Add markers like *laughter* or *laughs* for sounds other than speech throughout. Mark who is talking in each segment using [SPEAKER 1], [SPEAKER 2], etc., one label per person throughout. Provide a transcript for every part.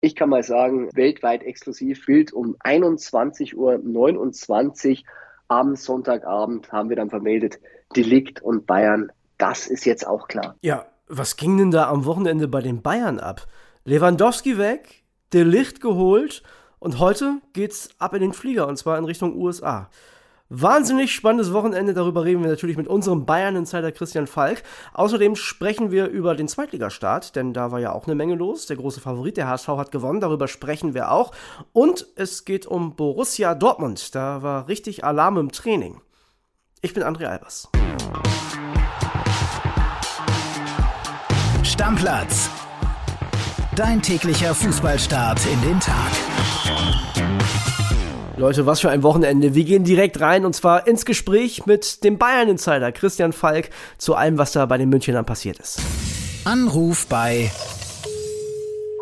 [SPEAKER 1] Ich kann mal sagen, weltweit exklusiv Bild um 21.29 Uhr am Sonntagabend haben wir dann vermeldet, Delikt und Bayern, das ist jetzt auch klar.
[SPEAKER 2] Ja, was ging denn da am Wochenende bei den Bayern ab? Lewandowski weg, Delicht geholt und heute geht's ab in den Flieger und zwar in Richtung USA. Wahnsinnig spannendes Wochenende, darüber reden wir natürlich mit unserem Bayern-Insider Christian Falk. Außerdem sprechen wir über den Zweitligastart, denn da war ja auch eine Menge los. Der große Favorit, der HSV, hat gewonnen, darüber sprechen wir auch. Und es geht um Borussia Dortmund, da war richtig Alarm im Training. Ich bin André Albers.
[SPEAKER 3] Stammplatz. Dein täglicher Fußballstart in den Tag.
[SPEAKER 2] Leute, was für ein Wochenende. Wir gehen direkt rein und zwar ins Gespräch mit dem Bayern-Insider Christian Falk zu allem, was da bei den Münchnern passiert ist.
[SPEAKER 3] Anruf bei.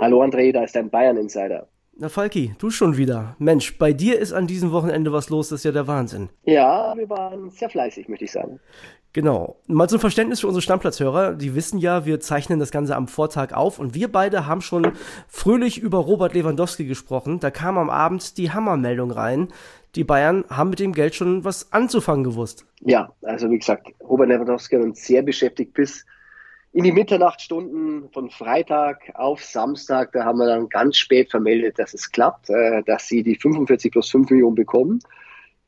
[SPEAKER 1] Hallo André, da ist dein Bayern-Insider.
[SPEAKER 2] Na Falki, du schon wieder. Mensch, bei dir ist an diesem Wochenende was los, das ist ja der Wahnsinn.
[SPEAKER 1] Ja, wir waren sehr fleißig, möchte ich sagen.
[SPEAKER 2] Genau. Mal zum Verständnis für unsere Stammplatzhörer. Die wissen ja, wir zeichnen das Ganze am Vortag auf und wir beide haben schon fröhlich über Robert Lewandowski gesprochen. Da kam am Abend die Hammermeldung rein. Die Bayern haben mit dem Geld schon was anzufangen gewusst.
[SPEAKER 1] Ja, also wie gesagt, Robert Lewandowski hat uns sehr beschäftigt bis in die Mitternachtsstunden von Freitag auf Samstag. Da haben wir dann ganz spät vermeldet, dass es klappt, äh, dass sie die 45 plus 5 Millionen bekommen.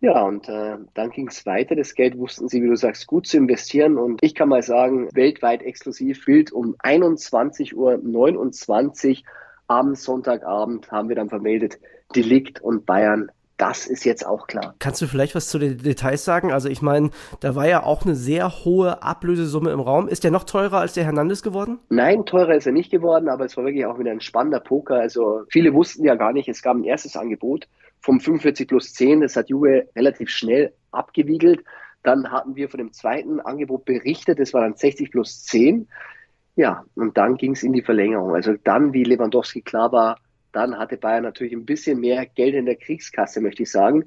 [SPEAKER 1] Ja, und äh, dann ging es weiter. Das Geld wussten sie, wie du sagst, gut zu investieren. Und ich kann mal sagen, weltweit exklusiv Bild um 21.29 Uhr am Sonntagabend haben wir dann vermeldet, Delikt und Bayern das ist jetzt auch klar.
[SPEAKER 2] Kannst du vielleicht was zu den Details sagen? Also ich meine, da war ja auch eine sehr hohe Ablösesumme im Raum. Ist der noch teurer als der Hernandez geworden?
[SPEAKER 1] Nein, teurer ist er nicht geworden, aber es war wirklich auch wieder ein spannender Poker. Also viele wussten ja gar nicht, es gab ein erstes Angebot vom 45 plus 10. Das hat Juve relativ schnell abgewiegelt. Dann hatten wir von dem zweiten Angebot berichtet, das war dann 60 plus 10. Ja, und dann ging es in die Verlängerung. Also dann, wie Lewandowski klar war, dann hatte Bayern natürlich ein bisschen mehr Geld in der Kriegskasse, möchte ich sagen.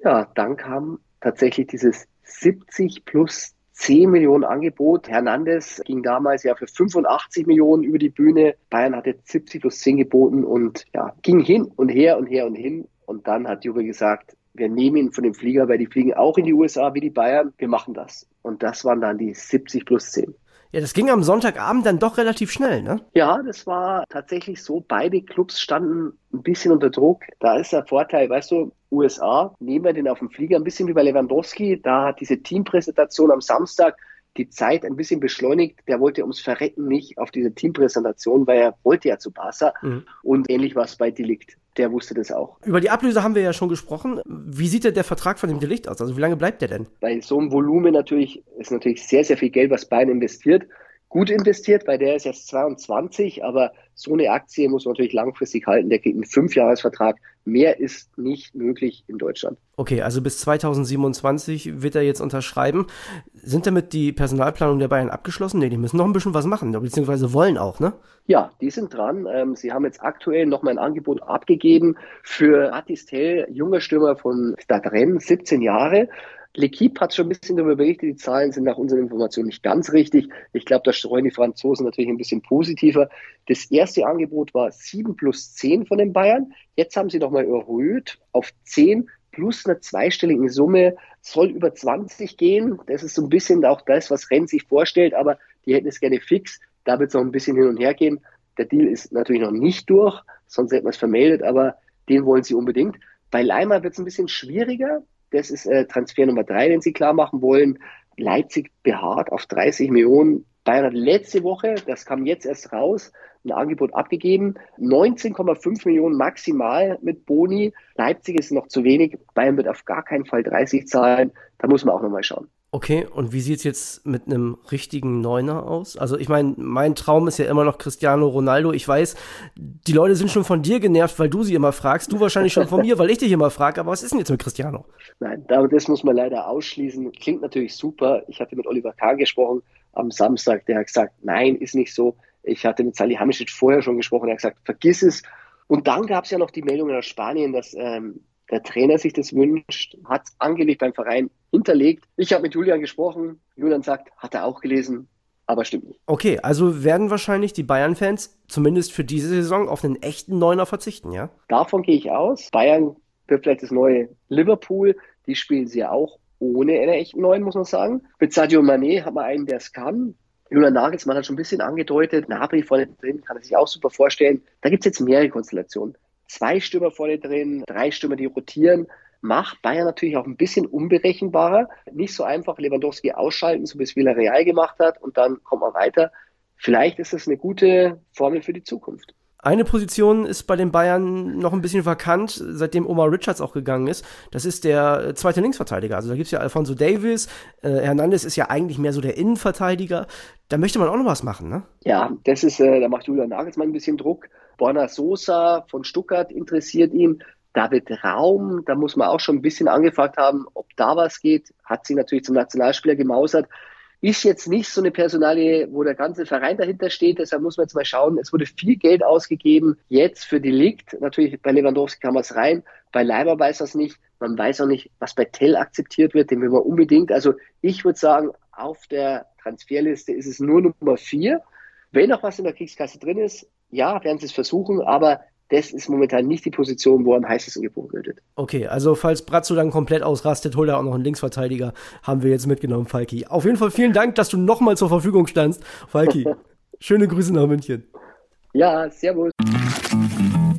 [SPEAKER 1] Ja, dann kam tatsächlich dieses 70 plus 10 Millionen Angebot. Hernandez ging damals ja für 85 Millionen über die Bühne. Bayern hatte 70 plus 10 geboten und ja, ging hin und her und her und hin. Und dann hat Juve gesagt, wir nehmen ihn von dem Flieger, weil die fliegen auch in die USA wie die Bayern. Wir machen das. Und das waren dann die 70 plus 10.
[SPEAKER 2] Ja, das ging am Sonntagabend dann doch relativ schnell, ne?
[SPEAKER 1] Ja, das war tatsächlich so. Beide Clubs standen ein bisschen unter Druck. Da ist der Vorteil, weißt du, USA, nehmen wir den auf dem Flieger, ein bisschen wie bei Lewandowski. Da hat diese Teampräsentation am Samstag die Zeit ein bisschen beschleunigt. Der wollte ums Verrecken nicht auf diese Teampräsentation, weil er wollte ja zu Barca. Mhm. Und ähnlich war es bei Delikt der wusste das auch.
[SPEAKER 2] Über die Ablöse haben wir ja schon gesprochen. Wie sieht denn der Vertrag von dem Delikt aus? Also wie lange bleibt der denn?
[SPEAKER 1] Bei so einem Volumen natürlich ist natürlich sehr, sehr viel Geld, was Bayern investiert gut investiert, weil der ist jetzt 22, aber so eine Aktie muss man natürlich langfristig halten. Der kriegt einen Fünfjahresvertrag. Mehr ist nicht möglich in Deutschland.
[SPEAKER 2] Okay, also bis 2027 wird er jetzt unterschreiben. Sind damit die Personalplanung der Bayern abgeschlossen? Nee, die müssen noch ein bisschen was machen, beziehungsweise wollen auch, ne?
[SPEAKER 1] Ja, die sind dran. Ähm, sie haben jetzt aktuell noch mal ein Angebot abgegeben für Atistel, junger Stürmer von Stadtrenn, 17 Jahre. L'Equipe hat schon ein bisschen darüber berichtet, die Zahlen sind nach unseren Informationen nicht ganz richtig. Ich glaube, da streuen die Franzosen natürlich ein bisschen positiver. Das erste Angebot war 7 plus 10 von den Bayern. Jetzt haben sie nochmal erhöht auf 10 plus eine zweistellige Summe, soll über 20 gehen. Das ist so ein bisschen auch das, was Renn sich vorstellt, aber die hätten es gerne fix. Da wird es noch ein bisschen hin und her gehen. Der Deal ist natürlich noch nicht durch, sonst hätten wir es vermeldet, aber den wollen sie unbedingt. Bei Leimer wird es ein bisschen schwieriger. Das ist äh, Transfer Nummer drei, den sie klar machen wollen. Leipzig beharrt auf 30 Millionen. Bayern hat letzte Woche, das kam jetzt erst raus, ein Angebot abgegeben. 19,5 Millionen maximal mit Boni. Leipzig ist noch zu wenig. Bayern wird auf gar keinen Fall 30 zahlen. Da muss man auch nochmal schauen.
[SPEAKER 2] Okay, und wie sieht's jetzt mit einem richtigen Neuner aus? Also ich meine, mein Traum ist ja immer noch Cristiano Ronaldo. Ich weiß, die Leute sind schon von dir genervt, weil du sie immer fragst. Du wahrscheinlich schon von mir, weil ich dich immer frage. Aber was ist denn jetzt mit Cristiano?
[SPEAKER 1] Nein, das muss man leider ausschließen. Klingt natürlich super. Ich hatte mit Oliver Kahn gesprochen am Samstag. Der hat gesagt, nein, ist nicht so. Ich hatte mit Salihamidzic vorher schon gesprochen. Er hat gesagt, vergiss es. Und dann gab es ja noch die Meldung aus Spanien, dass ähm, der Trainer sich das wünscht, hat es angelegt beim Verein hinterlegt. Ich habe mit Julian gesprochen. Julian sagt, hat er auch gelesen. aber stimmt nicht.
[SPEAKER 2] Okay, also werden wahrscheinlich die Bayern-Fans zumindest für diese Saison auf einen echten Neuner verzichten, ja?
[SPEAKER 1] Davon gehe ich aus. Bayern wird vielleicht das neue Liverpool. Die spielen sie ja auch ohne einen echten Neuen, muss man sagen. Mit Sadio Mané hat man einen, der es kann. Julian Nagelsmann hat schon ein bisschen angedeutet, Nabri vorne drin, kann er sich auch super vorstellen. Da gibt es jetzt mehrere Konstellationen. Zwei Stürmer vorne drin, drei Stürmer, die rotieren. Macht Bayern natürlich auch ein bisschen unberechenbarer. Nicht so einfach Lewandowski ausschalten, so wie es Villarreal gemacht hat, und dann kommt man weiter. Vielleicht ist das eine gute Formel für die Zukunft.
[SPEAKER 2] Eine Position ist bei den Bayern noch ein bisschen vakant, seitdem Omar Richards auch gegangen ist. Das ist der äh, zweite Linksverteidiger. Also da gibt es ja Alfonso Davis. Äh, Hernandez ist ja eigentlich mehr so der Innenverteidiger. Da möchte man auch noch was machen, ne?
[SPEAKER 1] Ja, das ist, äh, da macht Julian Nagelsmann ein bisschen Druck. Borna Sosa von Stuttgart interessiert ihn. David Raum, da muss man auch schon ein bisschen angefragt haben, ob da was geht. Hat sich natürlich zum Nationalspieler gemausert. Ist jetzt nicht so eine Personalie, wo der ganze Verein dahinter steht. Deshalb muss man jetzt mal schauen. Es wurde viel Geld ausgegeben. Jetzt für die Licht. Natürlich bei Lewandowski man es rein. Bei Leiber weiß das nicht. Man weiß auch nicht, was bei Tell akzeptiert wird. Den will man unbedingt. Also ich würde sagen, auf der Transferliste ist es nur Nummer vier. Wenn noch was in der Kriegskasse drin ist, ja, werden sie es versuchen. Aber das ist momentan nicht die Position, wo am heißesten gebucht wird.
[SPEAKER 2] Okay, also falls Brazzo dann komplett ausrastet, holt er auch noch einen Linksverteidiger. Haben wir jetzt mitgenommen, Falki. Auf jeden Fall vielen Dank, dass du nochmal zur Verfügung standst, Falki. *laughs* Schöne Grüße nach München.
[SPEAKER 1] Ja, servus.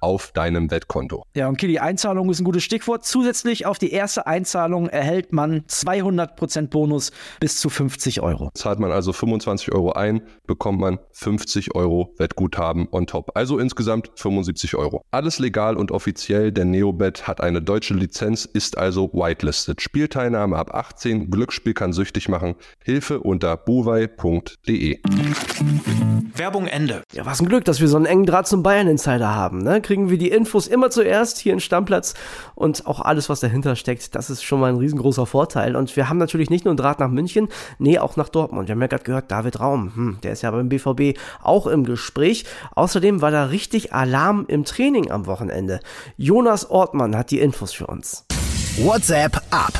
[SPEAKER 4] auf deinem Wettkonto.
[SPEAKER 2] Ja, und Kili, Einzahlung ist ein gutes Stichwort. Zusätzlich auf die erste Einzahlung erhält man 200% Bonus bis zu 50 Euro.
[SPEAKER 4] Zahlt man also 25 Euro ein, bekommt man 50 Euro Wettguthaben on top. Also insgesamt 75 Euro. Alles legal und offiziell, denn Neobet hat eine deutsche Lizenz, ist also whitelisted. Spielteilnahme ab 18, Glücksspiel kann süchtig machen. Hilfe unter buwei.de.
[SPEAKER 2] Werbung Ende. Ja, was ein Glück, dass wir so einen engen Draht zum Bayern-Insider haben, ne? Kriegen wir die Infos immer zuerst hier in Stammplatz und auch alles, was dahinter steckt, das ist schon mal ein riesengroßer Vorteil. Und wir haben natürlich nicht nur einen Draht nach München, nee, auch nach Dortmund. Wir haben ja gerade gehört, David Raum, hm, der ist ja beim BVB auch im Gespräch. Außerdem war da richtig Alarm im Training am Wochenende. Jonas Ortmann hat die Infos für uns.
[SPEAKER 3] WhatsApp ab.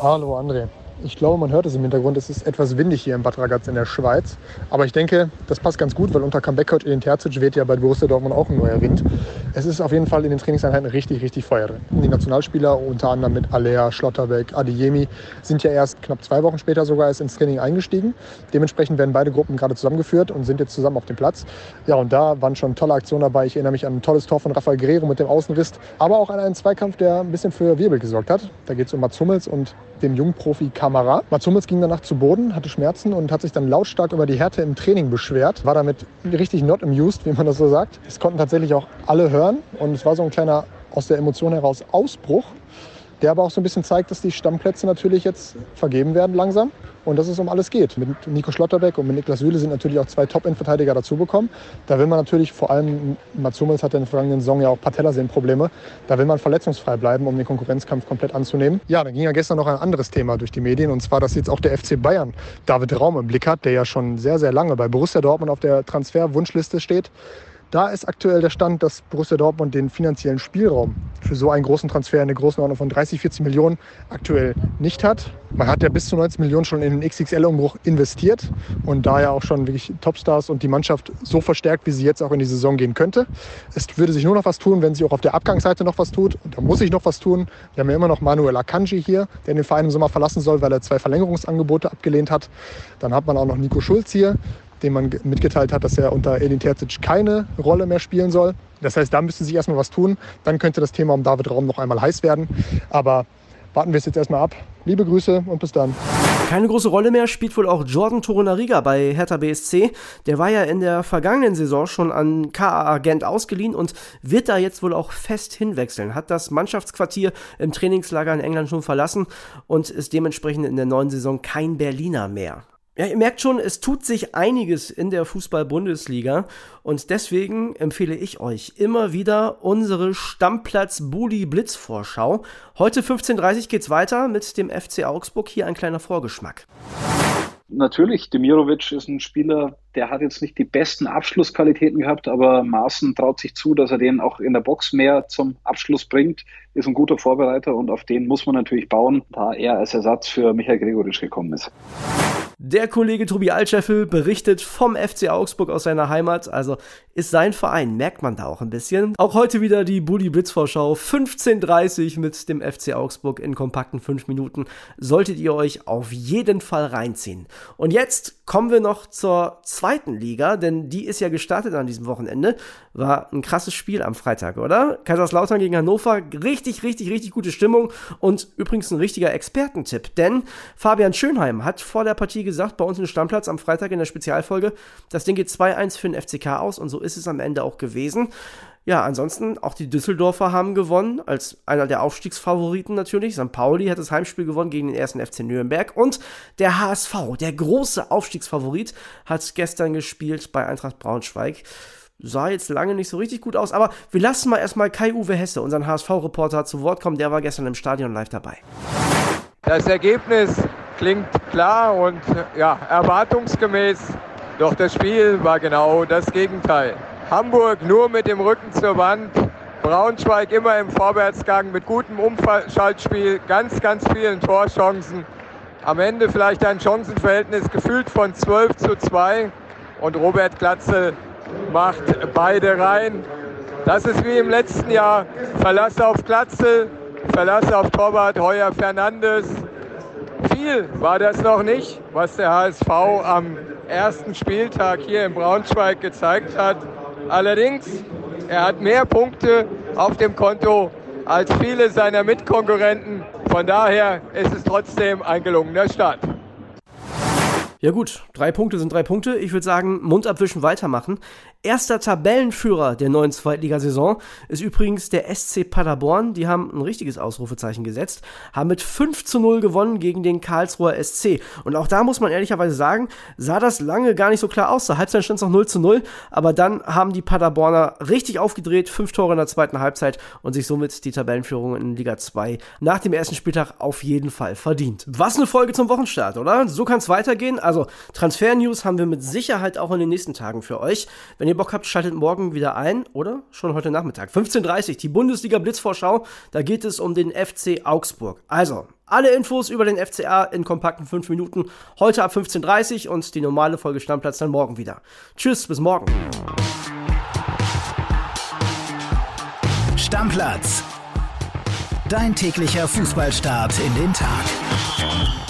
[SPEAKER 5] Hallo André. Ich glaube, man hört es im Hintergrund. Es ist etwas windig hier in Bad Ragaz in der Schweiz. Aber ich denke, das passt ganz gut, weil unter Comeback in den Terzic weht ja bei Borussia Dortmund auch ein neuer Wind. Es ist auf jeden Fall in den Trainingseinheiten richtig, richtig Feuer drin. Die Nationalspieler, unter anderem mit Alea, Schlotterbeck, Adiyemi, sind ja erst knapp zwei Wochen später sogar erst ins Training eingestiegen. Dementsprechend werden beide Gruppen gerade zusammengeführt und sind jetzt zusammen auf dem Platz. Ja, und da waren schon tolle Aktionen dabei. Ich erinnere mich an ein tolles Tor von Rafael Guerrero mit dem Außenriss, aber auch an einen Zweikampf, der ein bisschen für Wirbel gesorgt hat. Da geht es um Mats Hummels und den Jungprofi Kamera. Mats Hummels ging danach zu Boden, hatte Schmerzen und hat sich dann lautstark über die Härte im Training beschwert. War damit richtig not amused, wie man das so sagt. Es konnten tatsächlich auch alle hören und es war so ein kleiner aus der Emotion heraus Ausbruch der aber auch so ein bisschen zeigt, dass die Stammplätze natürlich jetzt vergeben werden langsam und dass es um alles geht. Mit Nico Schlotterbeck und mit Niklas Süle sind natürlich auch zwei Top-End-Verteidiger dazubekommen. Da will man natürlich vor allem, Mats Hummels hatte in der vergangenen Saison ja auch Patellasehnenprobleme, da will man verletzungsfrei bleiben, um den Konkurrenzkampf komplett anzunehmen. Ja, dann ging ja gestern noch ein anderes Thema durch die Medien und zwar, dass jetzt auch der FC Bayern David Raum im Blick hat, der ja schon sehr, sehr lange bei Borussia Dortmund auf der Transferwunschliste steht Da ist aktuell der Stand, dass Borussia Dortmund den finanziellen Spielraum für so einen großen Transfer in der Größenordnung von 30, 40 Millionen aktuell nicht hat. Man hat ja bis zu 19 Millionen schon in den XXL-Umbruch investiert und da ja auch schon wirklich Topstars und die Mannschaft so verstärkt, wie sie jetzt auch in die Saison gehen könnte. Es würde sich nur noch was tun, wenn sie auch auf der Abgangsseite noch was tut. Und da muss sich noch was tun. Wir haben ja immer noch Manuel Akanji hier, der den Verein im Sommer verlassen soll, weil er zwei Verlängerungsangebote abgelehnt hat. Dann hat man auch noch Nico Schulz hier, dem man mitgeteilt hat, dass er unter Edin Terzic keine Rolle mehr spielen soll. Das heißt, da müsste sich erstmal was tun. Dann könnte das Thema um David Raum noch einmal heiß werden. Aber warten wir es jetzt erstmal ab. Liebe Grüße und bis dann.
[SPEAKER 2] Keine große Rolle mehr spielt wohl auch Jordan Torunariga bei Hertha BSC. Der war ja in der vergangenen Saison schon an KA Gent ausgeliehen und wird da jetzt wohl auch fest hinwechseln. Hat das Mannschaftsquartier im Trainingslager in England schon verlassen und ist dementsprechend in der neuen Saison kein Berliner mehr. Ja, ihr merkt schon, es tut sich einiges in der Fußball-Bundesliga und deswegen empfehle ich euch immer wieder unsere Stammplatz-Bully-Blitz-Vorschau. Heute 15.30 Uhr geht's weiter mit dem FC Augsburg. Hier ein kleiner Vorgeschmack.
[SPEAKER 6] Natürlich, Demirovic ist ein Spieler, der hat jetzt nicht die besten Abschlussqualitäten gehabt, aber Maaßen traut sich zu, dass er den auch in der Box mehr zum Abschluss bringt, ist ein guter Vorbereiter und auf den muss man natürlich bauen, da er als Ersatz für Michael Gregoritsch gekommen ist.
[SPEAKER 2] Der Kollege Tobi Altscheffel berichtet vom FC Augsburg aus seiner Heimat, also ist sein Verein, merkt man da auch ein bisschen. Auch heute wieder die Bully Blitzvorschau 15.30 mit dem FC Augsburg in kompakten 5 Minuten. Solltet ihr euch auf jeden Fall reinziehen. Und jetzt kommen wir noch zur zweiten Liga, denn die ist ja gestartet an diesem Wochenende. War ein krasses Spiel am Freitag, oder? Kaiserslautern gegen Hannover, richtig, richtig, richtig gute Stimmung und übrigens ein richtiger Expertentipp, denn Fabian Schönheim hat vor der Partie gesagt, bei uns im Stammplatz am Freitag in der Spezialfolge, das Ding geht 2-1 für den FCK aus und so ist es am Ende auch gewesen. Ja, ansonsten auch die Düsseldorfer haben gewonnen, als einer der Aufstiegsfavoriten natürlich. St. Pauli hat das Heimspiel gewonnen gegen den ersten FC Nürnberg. Und der HSV, der große Aufstiegsfavorit, hat gestern gespielt bei Eintracht Braunschweig. Sah jetzt lange nicht so richtig gut aus, aber wir lassen mal erstmal Kai-Uwe Hesse, unseren HSV-Reporter, zu Wort kommen. Der war gestern im Stadion live dabei.
[SPEAKER 7] Das Ergebnis klingt klar und ja, erwartungsgemäß. Doch das Spiel war genau das Gegenteil. Hamburg nur mit dem Rücken zur Wand. Braunschweig immer im Vorwärtsgang mit gutem Umschaltspiel, ganz, ganz vielen Torchancen. Am Ende vielleicht ein Chancenverhältnis gefühlt von 12 zu 2 und Robert Glatzel macht beide rein. Das ist wie im letzten Jahr. Verlass auf Glatzel, Verlass auf Torwart Heuer Fernandes. Viel war das noch nicht, was der HSV am ersten Spieltag hier in Braunschweig gezeigt hat. Allerdings, er hat mehr Punkte auf dem Konto als viele seiner Mitkonkurrenten. Von daher ist es trotzdem ein gelungener Start.
[SPEAKER 2] Ja gut, drei Punkte sind drei Punkte. Ich würde sagen, Mund abwischen, weitermachen. Erster Tabellenführer der neuen Zweitligasaison ist übrigens der SC Paderborn. Die haben ein richtiges Ausrufezeichen gesetzt, haben mit 5 zu 0 gewonnen gegen den Karlsruher SC. Und auch da muss man ehrlicherweise sagen, sah das lange gar nicht so klar aus. Zur Halbzeit stand es noch 0 zu 0, aber dann haben die Paderborner richtig aufgedreht, fünf Tore in der zweiten Halbzeit und sich somit die Tabellenführung in Liga 2 nach dem ersten Spieltag auf jeden Fall verdient. Was eine Folge zum Wochenstart, oder? So kann es weitergehen. Also Transfer-News haben wir mit Sicherheit auch in den nächsten Tagen für euch. Wenn ihr Bock habt, schaltet morgen wieder ein oder schon heute Nachmittag. 15.30 Uhr, die Bundesliga Blitzvorschau. Da geht es um den FC Augsburg. Also, alle Infos über den FCA in kompakten 5 Minuten. Heute ab 15.30 Uhr und die normale Folge Stammplatz dann morgen wieder. Tschüss, bis morgen.
[SPEAKER 3] Stammplatz. Dein täglicher Fußballstart in den Tag.